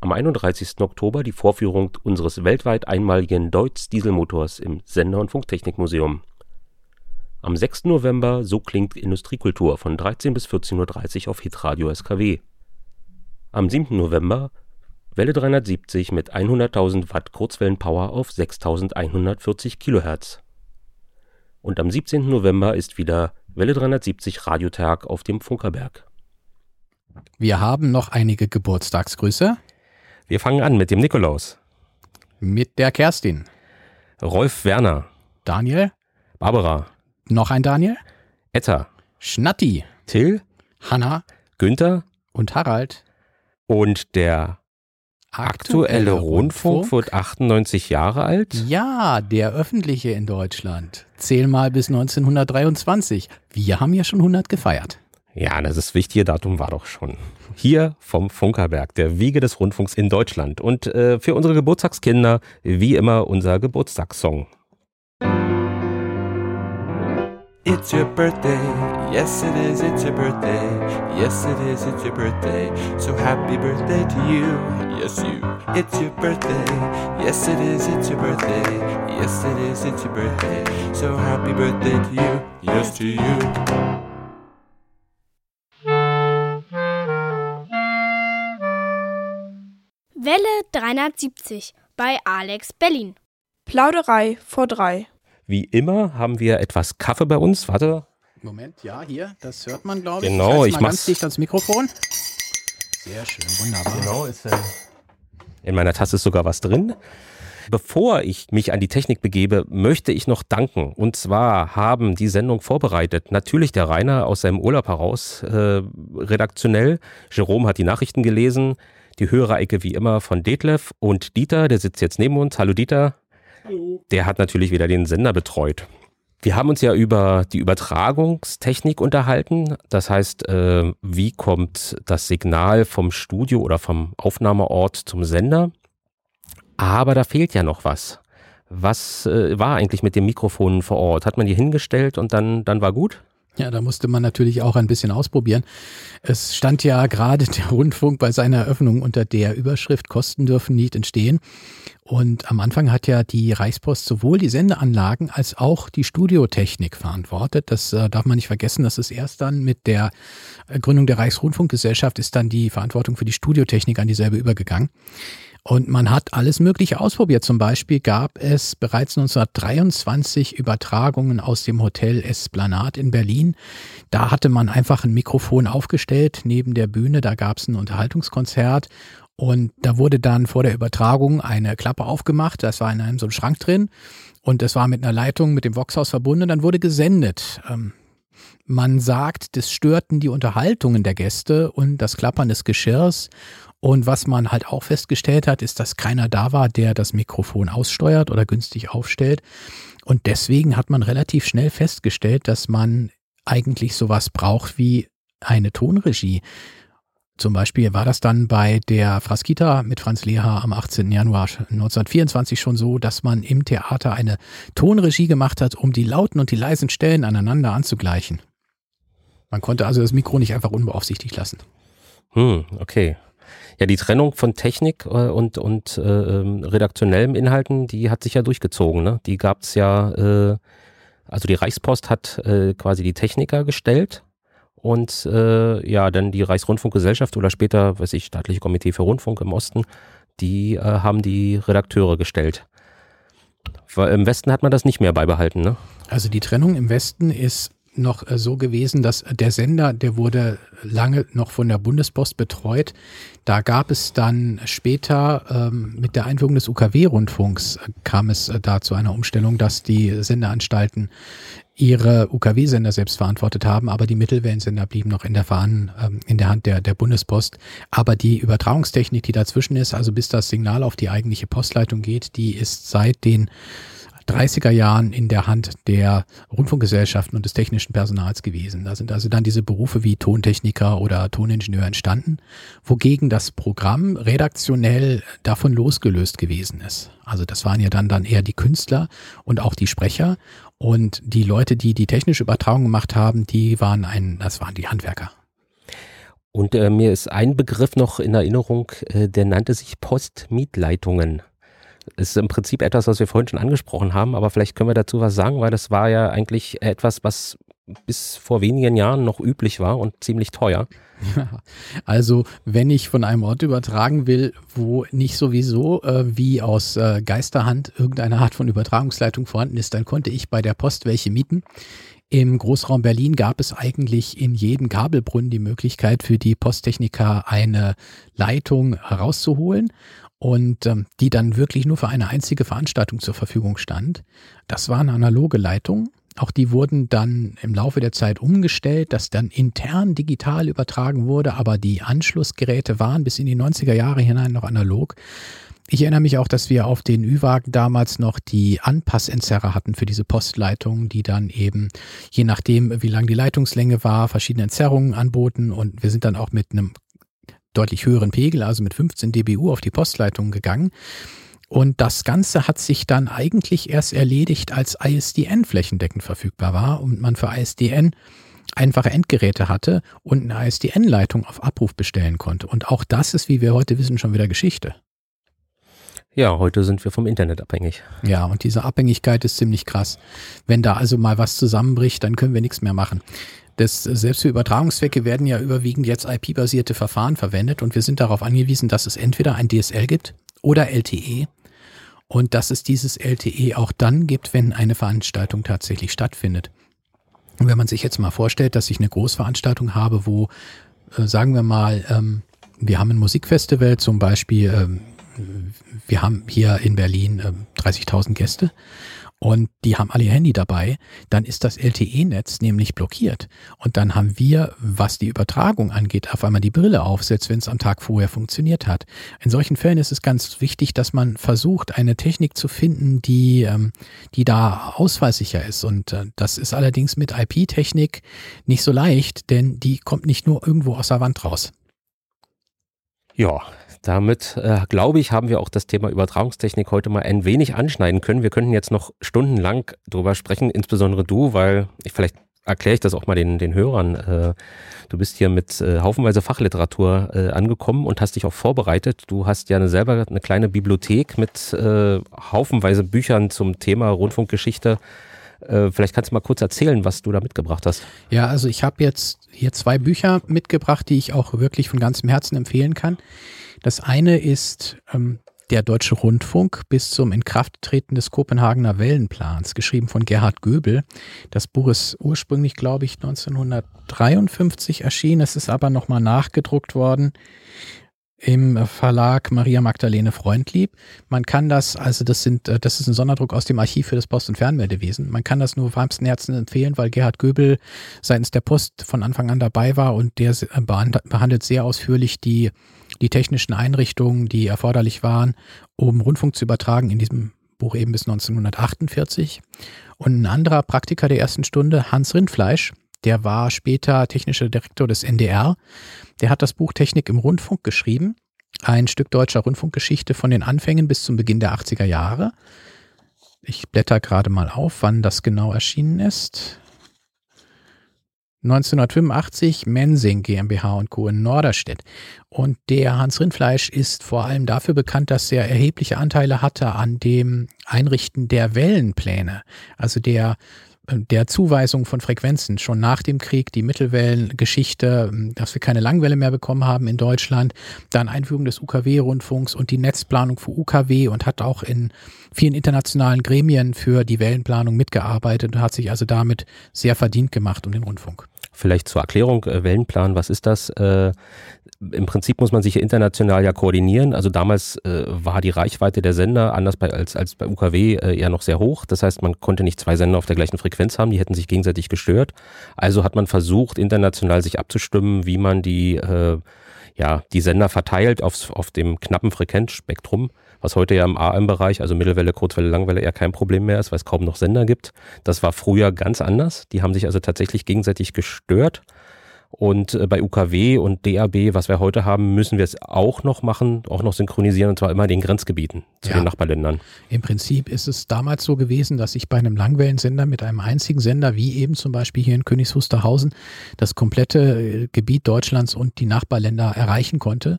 Am 31. Oktober die Vorführung unseres weltweit einmaligen Deutz Dieselmotors im Sender- und Funktechnikmuseum. Am 6. November So klingt Industriekultur von 13 bis 14.30 Uhr auf Hitradio SKW. Am 7. November Welle 370 mit 100.000 Watt Kurzwellenpower auf 6140 kHz. Und am 17. November ist wieder Welle 370 Radiotag auf dem Funkerberg. Wir haben noch einige Geburtstagsgrüße Wir fangen an mit dem Nikolaus. mit der Kerstin. Rolf Werner, Daniel, Barbara, noch ein Daniel, Etta, Schnatti, Till, Hanna Günther und Harald. und der aktuelle Rundfunk wird 98 Jahre alt. Ja, der öffentliche in Deutschland. Zähl mal bis 1923. Wir haben ja schon 100 gefeiert. Ja, das ist wichtige Datum war doch schon. Hier vom Funkerberg, der Wiege des Rundfunks in Deutschland. Und äh, für unsere Geburtstagskinder, wie immer, unser Geburtstagssong. It's your birthday, yes it is, it's your birthday, yes it is, it's your birthday, so happy birthday to you, yes you. It's your birthday, yes it is, it's your birthday, yes it is, it's your birthday, so happy birthday to you, yes to you. Welle 370 bei Alex Berlin. Plauderei vor drei. Wie immer haben wir etwas Kaffee bei uns. Warte. Moment, ja, hier, das hört man, glaube ich. Genau, ich mal mach's. ganz dicht ans Mikrofon. Sehr schön, wunderbar. Genau, ist In meiner Tasse ist sogar was drin. Bevor ich mich an die Technik begebe, möchte ich noch danken. Und zwar haben die Sendung vorbereitet. Natürlich der Rainer aus seinem Urlaub heraus, äh, redaktionell. Jerome hat die Nachrichten gelesen. Die Hörerecke wie immer von Detlef und Dieter, der sitzt jetzt neben uns. Hallo Dieter. Der hat natürlich wieder den Sender betreut. Wir haben uns ja über die Übertragungstechnik unterhalten. Das heißt, äh, wie kommt das Signal vom Studio oder vom Aufnahmeort zum Sender? Aber da fehlt ja noch was. Was äh, war eigentlich mit dem Mikrofon vor Ort? Hat man die hingestellt und dann, dann war gut? Ja, da musste man natürlich auch ein bisschen ausprobieren. Es stand ja gerade der Rundfunk bei seiner Eröffnung unter der Überschrift Kosten dürfen nicht entstehen. Und am Anfang hat ja die Reichspost sowohl die Sendeanlagen als auch die Studiotechnik verantwortet. Das äh, darf man nicht vergessen. Das ist erst dann mit der äh, Gründung der Reichsrundfunkgesellschaft ist dann die Verantwortung für die Studiotechnik an dieselbe übergegangen. Und man hat alles Mögliche ausprobiert. Zum Beispiel gab es bereits 1923 Übertragungen aus dem Hotel Esplanade in Berlin. Da hatte man einfach ein Mikrofon aufgestellt neben der Bühne. Da gab es ein Unterhaltungskonzert. Und da wurde dann vor der Übertragung eine Klappe aufgemacht. Das war in einem so einem Schrank drin. Und es war mit einer Leitung mit dem Voxhaus verbunden. Dann wurde gesendet. Ähm, man sagt, das störten die Unterhaltungen der Gäste und das Klappern des Geschirrs. Und was man halt auch festgestellt hat, ist, dass keiner da war, der das Mikrofon aussteuert oder günstig aufstellt. Und deswegen hat man relativ schnell festgestellt, dass man eigentlich sowas braucht wie eine Tonregie. Zum Beispiel war das dann bei der Fraskita mit Franz Leha am 18. Januar 1924 schon so, dass man im Theater eine Tonregie gemacht hat, um die lauten und die leisen Stellen aneinander anzugleichen. Man konnte also das Mikro nicht einfach unbeaufsichtigt lassen. Hm, okay. Ja, die Trennung von Technik äh, und, und äh, ähm, redaktionellem Inhalten, die hat sich ja durchgezogen. Ne? Die gab's ja, äh, also die Reichspost hat äh, quasi die Techniker gestellt und äh, ja, dann die Reichsrundfunkgesellschaft oder später, weiß ich, staatliche Komitee für Rundfunk im Osten, die äh, haben die Redakteure gestellt. Weil Im Westen hat man das nicht mehr beibehalten, ne? Also die Trennung im Westen ist noch äh, so gewesen, dass der Sender, der wurde lange noch von der Bundespost betreut. Da gab es dann später ähm, mit der Einführung des UKW-Rundfunks äh, kam es äh, da zu einer Umstellung, dass die Sendeanstalten ihre UKW-Sender selbst verantwortet haben, aber die Mittelwellensender blieben noch in der, Verhan ähm, in der Hand der, der Bundespost. Aber die Übertragungstechnik, die dazwischen ist, also bis das Signal auf die eigentliche Postleitung geht, die ist seit den 30er Jahren in der Hand der Rundfunkgesellschaften und des technischen Personals gewesen. Da sind also dann diese Berufe wie Tontechniker oder Toningenieur entstanden, wogegen das Programm redaktionell davon losgelöst gewesen ist. Also das waren ja dann, dann eher die Künstler und auch die Sprecher und die Leute, die die technische Übertragung gemacht haben, die waren ein, das waren die Handwerker. Und äh, mir ist ein Begriff noch in Erinnerung, äh, der nannte sich Postmietleitungen. Ist im Prinzip etwas, was wir vorhin schon angesprochen haben, aber vielleicht können wir dazu was sagen, weil das war ja eigentlich etwas, was bis vor wenigen Jahren noch üblich war und ziemlich teuer. Also wenn ich von einem Ort übertragen will, wo nicht sowieso äh, wie aus äh, Geisterhand irgendeine Art von Übertragungsleitung vorhanden ist, dann konnte ich bei der Post welche mieten. Im Großraum Berlin gab es eigentlich in jedem Kabelbrunnen die Möglichkeit für die Posttechniker eine Leitung herauszuholen und ähm, die dann wirklich nur für eine einzige Veranstaltung zur Verfügung stand. Das waren analoge Leitungen. Auch die wurden dann im Laufe der Zeit umgestellt, dass dann intern digital übertragen wurde, aber die Anschlussgeräte waren bis in die 90er Jahre hinein noch analog. Ich erinnere mich auch, dass wir auf den Ü-Wagen damals noch die Anpassentzerrer hatten für diese Postleitungen, die dann eben, je nachdem, wie lang die Leitungslänge war, verschiedene Entzerrungen anboten und wir sind dann auch mit einem deutlich höheren Pegel, also mit 15 dBU auf die Postleitung gegangen. Und das Ganze hat sich dann eigentlich erst erledigt, als ISDN flächendeckend verfügbar war und man für ISDN einfache Endgeräte hatte und eine ISDN-Leitung auf Abruf bestellen konnte. Und auch das ist, wie wir heute wissen, schon wieder Geschichte. Ja, heute sind wir vom Internet abhängig. Ja, und diese Abhängigkeit ist ziemlich krass. Wenn da also mal was zusammenbricht, dann können wir nichts mehr machen. Das, selbst für Übertragungszwecke werden ja überwiegend jetzt IP-basierte Verfahren verwendet und wir sind darauf angewiesen, dass es entweder ein DSL gibt oder LTE. Und dass es dieses LTE auch dann gibt, wenn eine Veranstaltung tatsächlich stattfindet. Und wenn man sich jetzt mal vorstellt, dass ich eine Großveranstaltung habe, wo, äh, sagen wir mal, ähm, wir haben ein Musikfestival zum Beispiel, ähm, wir haben hier in Berlin ähm, 30.000 Gäste und die haben alle ihr Handy dabei, dann ist das LTE-Netz nämlich blockiert. Und dann haben wir, was die Übertragung angeht, auf einmal die Brille aufsetzt, wenn es am Tag vorher funktioniert hat. In solchen Fällen ist es ganz wichtig, dass man versucht, eine Technik zu finden, die, ähm, die da ausfallsicher ist. Und äh, das ist allerdings mit IP-Technik nicht so leicht, denn die kommt nicht nur irgendwo aus der Wand raus. Ja, damit äh, glaube ich, haben wir auch das Thema Übertragungstechnik heute mal ein wenig anschneiden können. Wir könnten jetzt noch stundenlang drüber sprechen, insbesondere du, weil ich vielleicht erkläre ich das auch mal den, den Hörern. Äh, du bist hier mit äh, haufenweise Fachliteratur äh, angekommen und hast dich auch vorbereitet. Du hast ja eine, selber eine kleine Bibliothek mit äh, haufenweise Büchern zum Thema Rundfunkgeschichte. Äh, vielleicht kannst du mal kurz erzählen, was du da mitgebracht hast. Ja, also ich habe jetzt hier zwei Bücher mitgebracht, die ich auch wirklich von ganzem Herzen empfehlen kann. Das eine ist ähm, der Deutsche Rundfunk bis zum Inkrafttreten des Kopenhagener Wellenplans, geschrieben von Gerhard Göbel. Das Buch ist ursprünglich, glaube ich, 1953 erschienen. Es ist aber nochmal nachgedruckt worden im Verlag Maria Magdalene Freundlieb. Man kann das, also das sind, äh, das ist ein Sonderdruck aus dem Archiv für das Post- und Fernmeldewesen. Man kann das nur warmsten Herzen empfehlen, weil Gerhard Göbel seitens der Post von Anfang an dabei war und der äh, behandelt sehr ausführlich die, die technischen Einrichtungen, die erforderlich waren, um Rundfunk zu übertragen, in diesem Buch eben bis 1948. Und ein anderer Praktiker der ersten Stunde, Hans Rindfleisch, der war später technischer Direktor des NDR. Der hat das Buch Technik im Rundfunk geschrieben. Ein Stück deutscher Rundfunkgeschichte von den Anfängen bis zum Beginn der 80er Jahre. Ich blätter gerade mal auf, wann das genau erschienen ist. 1985 Mensing GmbH und Co. in Norderstedt. Und der Hans Rindfleisch ist vor allem dafür bekannt, dass er erhebliche Anteile hatte an dem Einrichten der Wellenpläne. Also der der Zuweisung von Frequenzen schon nach dem Krieg, die Mittelwellengeschichte, dass wir keine Langwelle mehr bekommen haben in Deutschland, dann Einführung des UKW-Rundfunks und die Netzplanung für UKW und hat auch in vielen internationalen Gremien für die Wellenplanung mitgearbeitet und hat sich also damit sehr verdient gemacht um den Rundfunk. Vielleicht zur Erklärung, äh, Wellenplan, was ist das? Äh, Im Prinzip muss man sich ja international ja koordinieren. Also damals äh, war die Reichweite der Sender anders bei, als, als bei UKW äh, eher noch sehr hoch. Das heißt, man konnte nicht zwei Sender auf der gleichen Frequenz haben, die hätten sich gegenseitig gestört. Also hat man versucht, international sich abzustimmen, wie man die, äh, ja, die Sender verteilt aufs, auf dem knappen Frequenzspektrum was heute ja im AM-Bereich, also Mittelwelle, Kurzwelle, Langwelle eher kein Problem mehr ist, weil es kaum noch Sender gibt. Das war früher ganz anders. Die haben sich also tatsächlich gegenseitig gestört. Und äh, bei UKW und DAB, was wir heute haben, müssen wir es auch noch machen, auch noch synchronisieren, und zwar immer in den Grenzgebieten zu Ja. den Nachbarländern. Im Prinzip ist es damals so gewesen, dass ich bei einem Langwellensender mit einem einzigen Sender, wie eben zum Beispiel hier in Königs Wusterhausen, das komplette äh, Gebiet Deutschlands und die Nachbarländer erreichen konnte.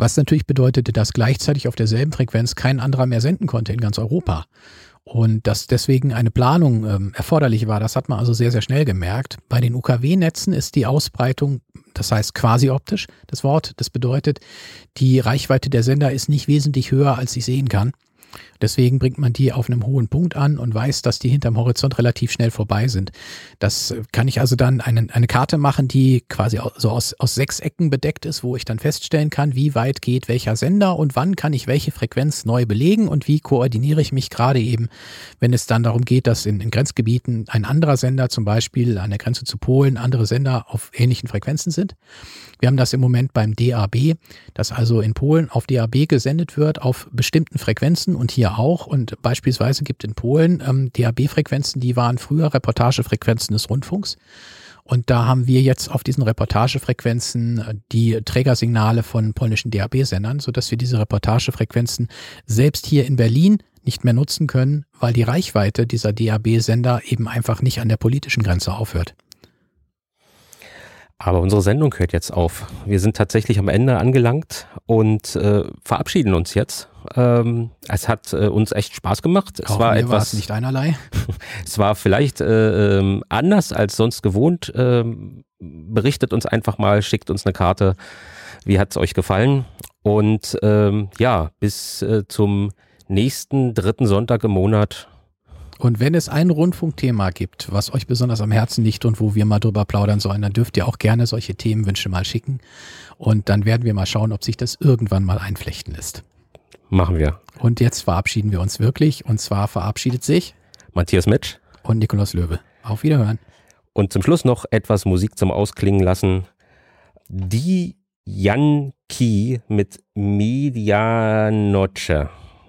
Was natürlich bedeutete, dass gleichzeitig auf derselben Frequenz kein anderer mehr senden konnte in ganz Europa. Und dass deswegen eine Planung ähm, erforderlich war, das hat man also sehr, sehr schnell gemerkt. Bei den UKW-Netzen ist die Ausbreitung, das heißt quasi optisch, das Wort. Das bedeutet, die Reichweite der Sender ist nicht wesentlich höher, als ich sehen kann. Deswegen bringt man die auf einem hohen Punkt an und weiß, dass die hinterm Horizont relativ schnell vorbei sind. Das äh, kann ich also dann eine, eine Karte machen, die quasi so aus, aus sechs Ecken bedeckt ist, wo ich dann feststellen kann, wie weit geht welcher Sender und wann kann ich welche Frequenz neu belegen und wie koordiniere ich mich gerade eben, wenn es dann darum geht, dass in, in Grenzgebieten ein anderer Sender, zum Beispiel an der Grenze zu Polen, andere Sender auf ähnlichen Frequenzen sind. Wir haben das im Moment beim DAB, dass also in Polen auf DAB gesendet wird auf bestimmten Frequenzen und hier auch. Und beispielsweise gibt in Polen ähm, DAB-Frequenzen, die waren früher Reportagefrequenzen des Rundfunks. Und da haben wir jetzt auf diesen Reportagefrequenzen äh, die Trägersignale von polnischen DAB-Sendern, sodass wir diese Reportagefrequenzen selbst hier in Berlin nicht mehr nutzen können, weil die Reichweite dieser DAB-Sender eben einfach nicht an der politischen Grenze aufhört. Aber unsere Sendung hört jetzt auf. Wir sind tatsächlich am Ende angelangt und äh, verabschieden uns jetzt. Ähm, es hat äh, uns echt Spaß gemacht. Es Auch war etwas nicht einerlei. Es war vielleicht äh, ähm, anders als sonst gewohnt. Ähm, berichtet uns einfach mal, schickt uns eine Karte. Wie hat es euch gefallen? Und ähm, ja, bis äh, zum nächsten dritten Sonntag im Monat. Und wenn es ein Rundfunkthema gibt, was euch besonders am Herzen liegt und wo wir mal drüber plaudern sollen, dann dürft ihr auch gerne solche Themenwünsche mal schicken. Und dann werden wir mal schauen, ob sich das irgendwann mal einflechten lässt. Machen wir. Und jetzt verabschieden wir uns wirklich. Und zwar verabschiedet sich Matthias Metsch und Nikolaus Löwe. Auf Wiederhören. Und zum Schluss noch etwas Musik zum Ausklingen lassen. Die Yankee mit Medianoche.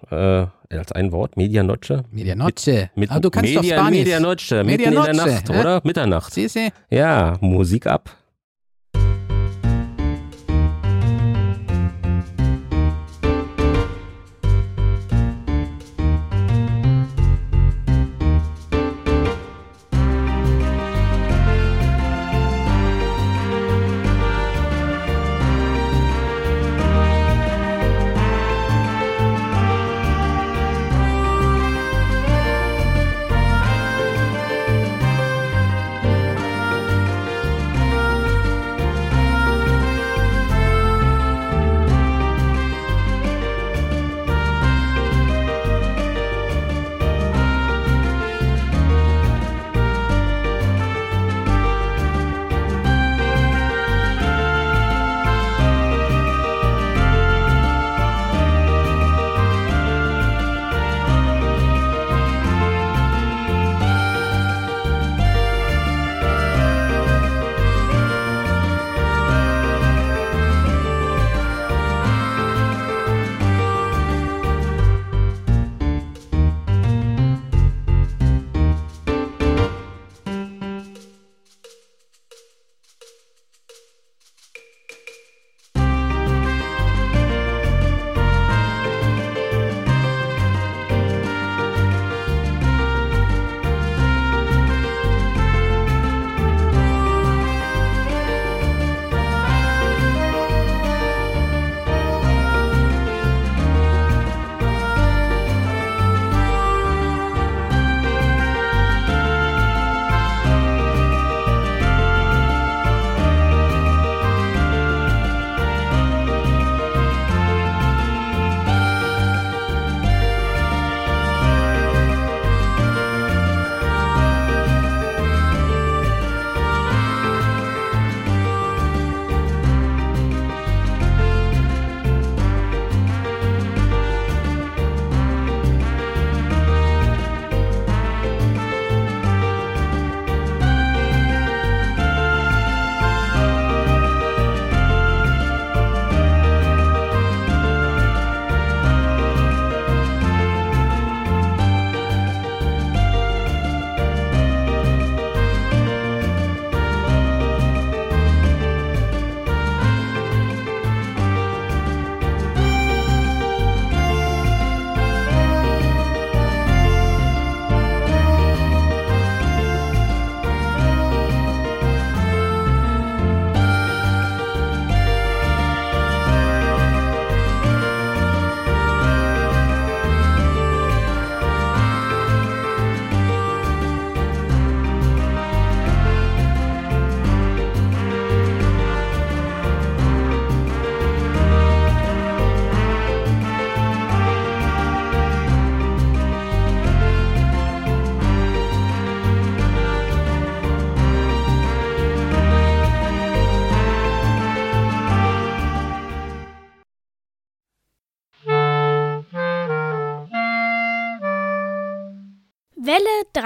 Äh, als ein Wort, Medianoche. Medianoche. Mit, Ah, du kannst doch Media, Spanisch. Medianoche, mitten in der Medianoche, Nacht, hä? oder? Mitternacht. Sí, sí. Ja, Musik ab.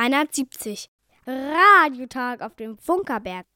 370. Radiotag auf dem Funkerberg.